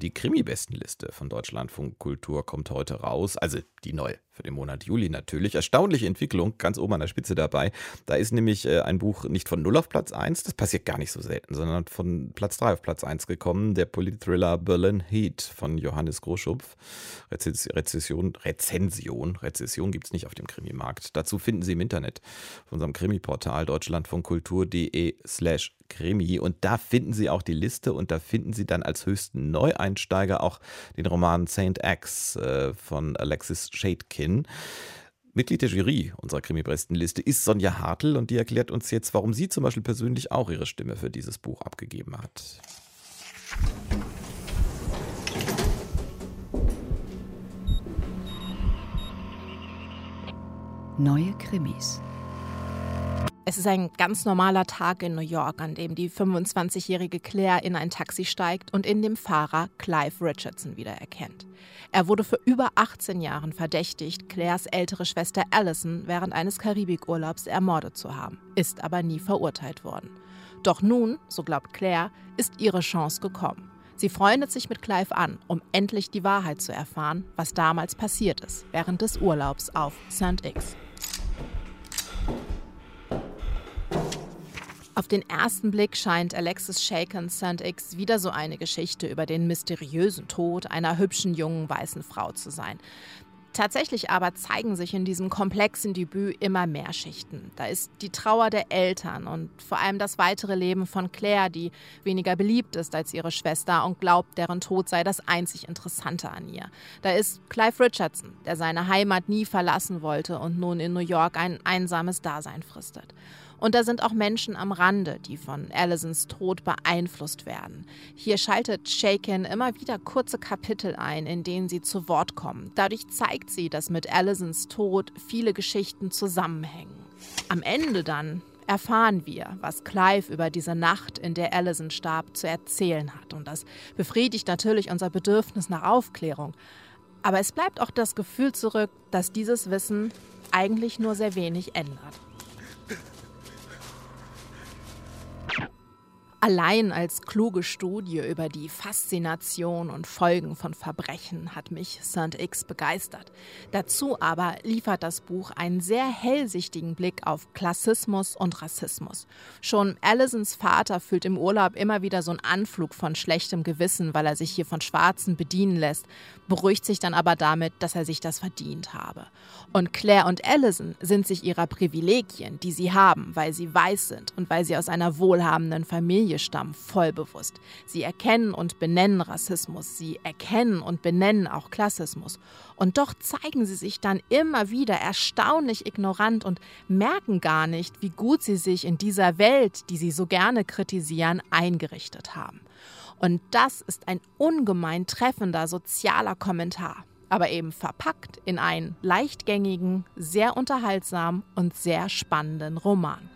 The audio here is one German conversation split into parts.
die Krimi-Bestenliste von Deutschlandfunk Kultur kommt heute raus. Also die neue für den Monat Juli natürlich. Erstaunliche Entwicklung, ganz oben an der Spitze dabei. Da ist nämlich äh, ein Buch nicht von 0 auf Platz 1, das passiert gar nicht so selten, sondern von Platz 3 auf Platz 1 gekommen. Der Politthriller Berlin Heat von Johannes Großschupf. Rezession, Rezension, Rezession gibt es nicht auf dem Krimi-Markt. Dazu finden Sie im Internet auf unserem Krimi-Portal deutschlandfunkkultur.de slash Krimi und da finden Sie auch die Liste und da finden Sie dann als höchsten Neueinsteiger auch den Roman Saint X äh, von Alexis Shadekin. Mitglied der Jury unserer Krimi-Bestenliste ist Sonja Hartl und die erklärt uns jetzt, warum sie zum Beispiel persönlich auch ihre Stimme für dieses Buch abgegeben hat. Neue Krimis. Es ist ein ganz normaler Tag in New York, an dem die 25-jährige Claire in ein Taxi steigt und in dem Fahrer Clive Richardson wiedererkennt. Er wurde für über 18 Jahren verdächtigt, Claires ältere Schwester Allison während eines Karibikurlaubs ermordet zu haben, ist aber nie verurteilt worden. Doch nun, so glaubt Claire, ist ihre Chance gekommen. Sie freundet sich mit Clive an, um endlich die Wahrheit zu erfahren, was damals passiert ist, während des Urlaubs auf St. X. Auf den ersten Blick scheint Alexis Shaken St. X wieder so eine Geschichte über den mysteriösen Tod einer hübschen jungen weißen Frau zu sein. Tatsächlich aber zeigen sich in diesem komplexen Debüt immer mehr Schichten. Da ist die Trauer der Eltern und vor allem das weitere Leben von Claire, die weniger beliebt ist als ihre Schwester und glaubt, deren Tod sei das einzig Interessante an ihr. Da ist Clive Richardson, der seine Heimat nie verlassen wollte und nun in New York ein einsames Dasein fristet. Und da sind auch Menschen am Rande, die von Allisons Tod beeinflusst werden. Hier schaltet Shaken immer wieder kurze Kapitel ein, in denen sie zu Wort kommen. Dadurch zeigt sie, dass mit Allisons Tod viele Geschichten zusammenhängen. Am Ende dann erfahren wir, was Clive über diese Nacht, in der Allison starb, zu erzählen hat. Und das befriedigt natürlich unser Bedürfnis nach Aufklärung. Aber es bleibt auch das Gefühl zurück, dass dieses Wissen eigentlich nur sehr wenig ändert. Allein als kluge Studie über die Faszination und Folgen von Verbrechen hat mich St. X begeistert. Dazu aber liefert das Buch einen sehr hellsichtigen Blick auf Klassismus und Rassismus. Schon Allisons Vater fühlt im Urlaub immer wieder so einen Anflug von schlechtem Gewissen, weil er sich hier von Schwarzen bedienen lässt, beruhigt sich dann aber damit, dass er sich das verdient habe. Und Claire und Allison sind sich ihrer Privilegien, die sie haben, weil sie weiß sind und weil sie aus einer wohlhabenden Familie Familie stammen, voll bewusst. Sie erkennen und benennen Rassismus, sie erkennen und benennen auch Klassismus. Und doch zeigen sie sich dann immer wieder erstaunlich ignorant und merken gar nicht, wie gut sie sich in dieser Welt, die sie so gerne kritisieren, eingerichtet haben. Und das ist ein ungemein treffender sozialer Kommentar aber eben verpackt in einen leichtgängigen, sehr unterhaltsamen und sehr spannenden Roman.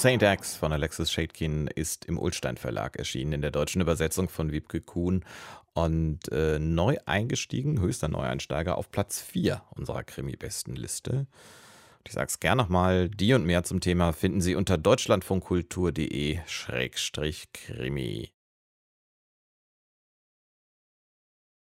Saint Axe von Alexis Schädkin ist im Ulstein Verlag erschienen, in der deutschen Übersetzung von Wiebke Kuhn und äh, neu eingestiegen, höchster Neueinsteiger auf Platz 4 unserer Krimi-Bestenliste. Ich sage es gern nochmal, die und mehr zum Thema finden Sie unter deutschlandfunkkultur.de-krimi.